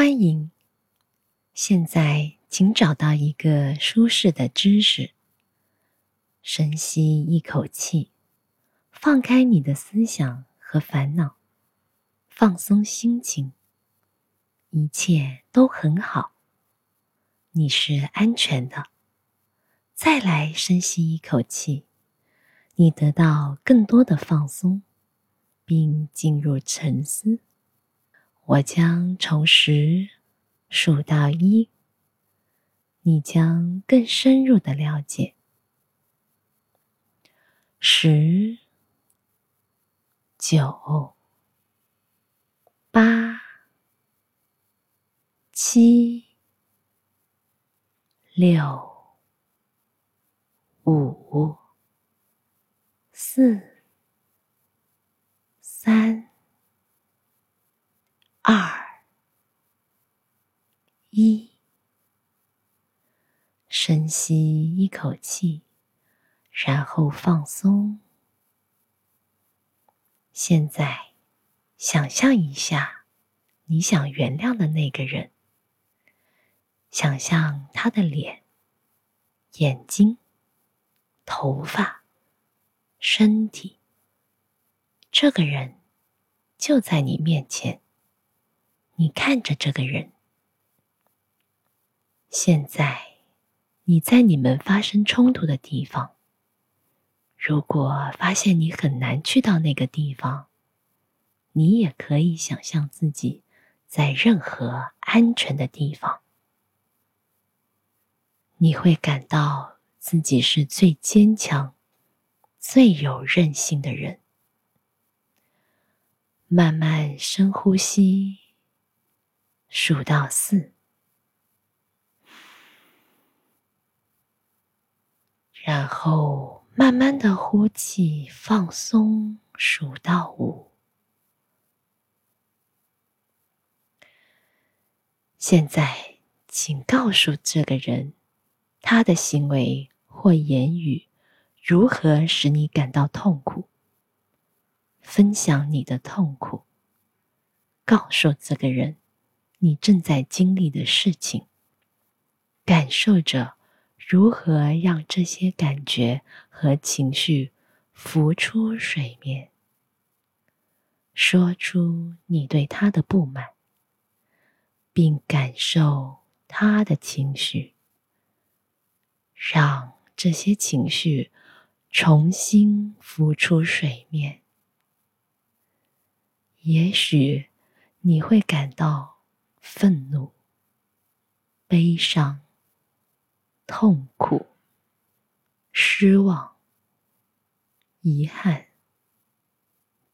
欢迎。现在，请找到一个舒适的姿势，深吸一口气，放开你的思想和烦恼，放松心情，一切都很好，你是安全的。再来深吸一口气，你得到更多的放松，并进入沉思。我将从十数到一，你将更深入的了解。十、九、八、七、六、五、四、三。二一，深吸一口气，然后放松。现在，想象一下你想原谅的那个人，想象他的脸、眼睛、头发、身体，这个人就在你面前。你看着这个人，现在你在你们发生冲突的地方。如果发现你很难去到那个地方，你也可以想象自己在任何安全的地方。你会感到自己是最坚强、最有韧性的人。慢慢深呼吸。数到四，然后慢慢的呼气，放松。数到五，现在请告诉这个人，他的行为或言语如何使你感到痛苦。分享你的痛苦，告诉这个人。你正在经历的事情，感受着如何让这些感觉和情绪浮出水面。说出你对他的不满，并感受他的情绪，让这些情绪重新浮出水面。也许你会感到。愤怒、悲伤、痛苦、失望、遗憾、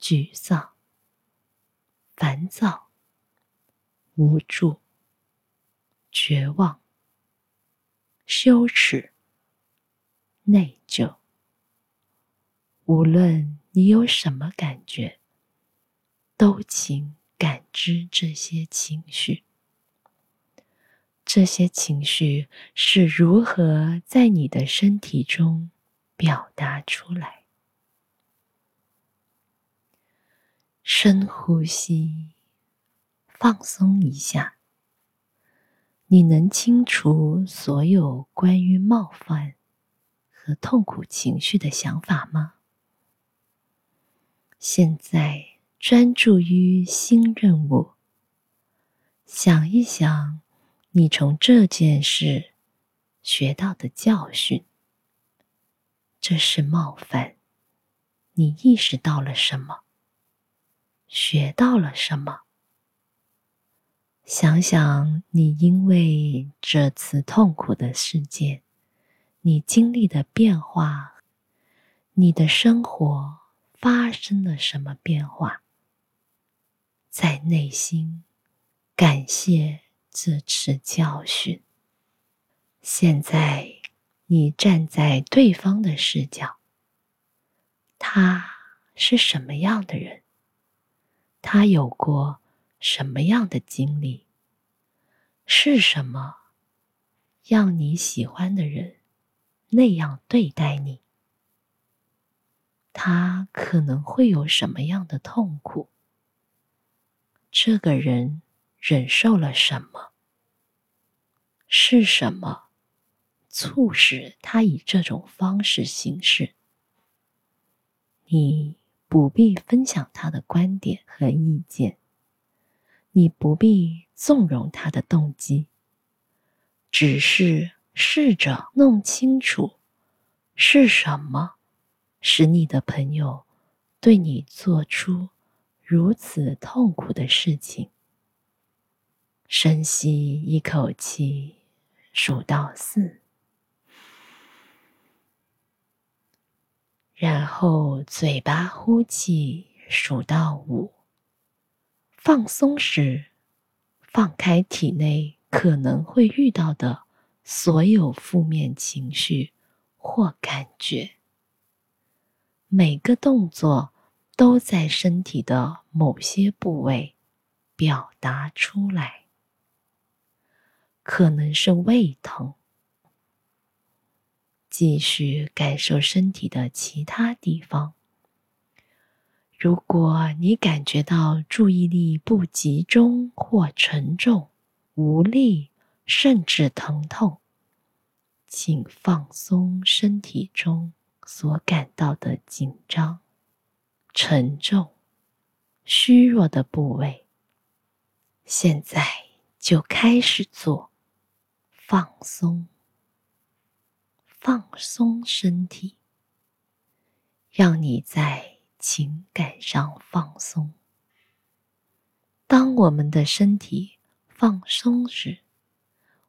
沮丧、烦躁、无助、绝望、羞耻、内疚。无论你有什么感觉，都请。感知这些情绪，这些情绪是如何在你的身体中表达出来？深呼吸，放松一下。你能清除所有关于冒犯和痛苦情绪的想法吗？现在。专注于新任务，想一想你从这件事学到的教训。这是冒犯，你意识到了什么？学到了什么？想想你因为这次痛苦的事件，你经历的变化，你的生活发生了什么变化？在内心感谢这次教训。现在你站在对方的视角，他是什么样的人？他有过什么样的经历？是什么让你喜欢的人那样对待你？他可能会有什么样的痛苦？这个人忍受了什么？是什么促使他以这种方式行事？你不必分享他的观点和意见，你不必纵容他的动机，只是试着弄清楚是什么使你的朋友对你做出如此痛苦的事情。深吸一口气，数到四，然后嘴巴呼气，数到五。放松时，放开体内可能会遇到的所有负面情绪或感觉。每个动作都在身体的某些部位表达出来。可能是胃疼，继续感受身体的其他地方。如果你感觉到注意力不集中或沉重、无力，甚至疼痛，请放松身体中所感到的紧张、沉重、虚弱的部位。现在就开始做。放松，放松身体，让你在情感上放松。当我们的身体放松时，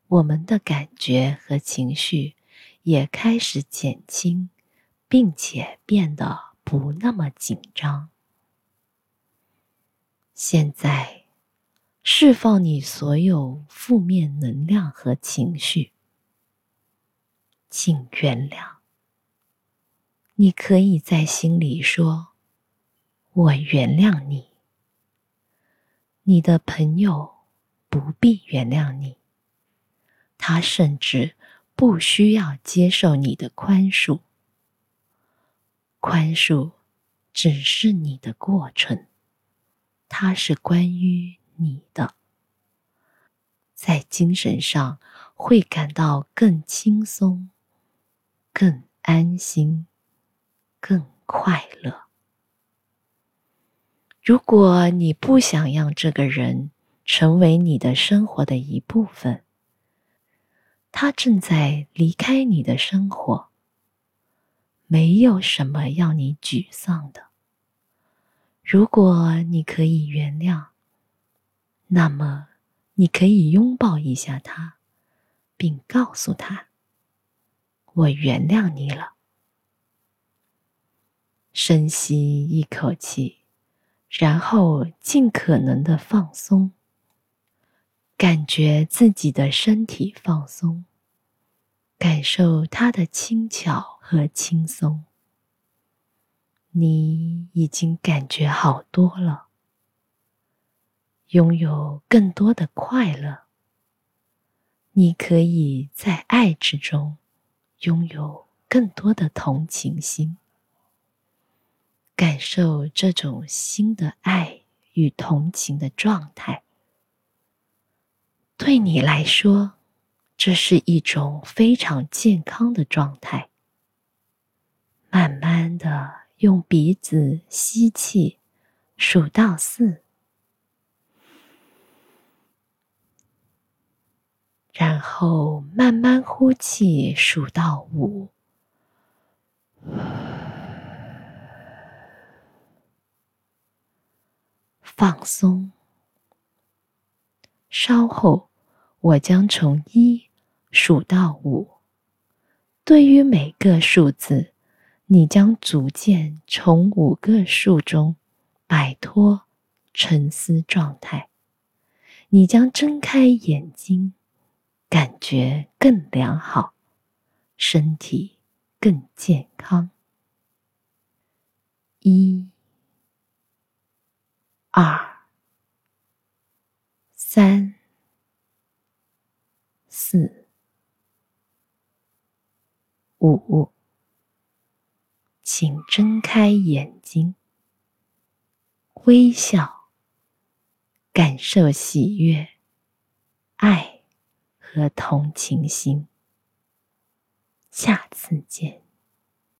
我们的感觉和情绪也开始减轻，并且变得不那么紧张。现在。释放你所有负面能量和情绪，请原谅。你可以在心里说：“我原谅你。”你的朋友不必原谅你，他甚至不需要接受你的宽恕。宽恕只是你的过程，它是关于。你的，在精神上会感到更轻松、更安心、更快乐。如果你不想让这个人成为你的生活的一部分，他正在离开你的生活，没有什么要你沮丧的。如果你可以原谅。那么，你可以拥抱一下他，并告诉他：“我原谅你了。”深吸一口气，然后尽可能的放松，感觉自己的身体放松，感受它的轻巧和轻松。你已经感觉好多了。拥有更多的快乐，你可以在爱之中拥有更多的同情心，感受这种新的爱与同情的状态。对你来说，这是一种非常健康的状态。慢慢的用鼻子吸气，数到四。然后慢慢呼气，数到五，放松。稍后，我将从一数到五。对于每个数字，你将逐渐从五个数中摆脱沉思状态。你将睁开眼睛。感觉更良好，身体更健康。一、二、三、四、五，请睁开眼睛，微笑，感受喜悦、爱和同情心。下次见。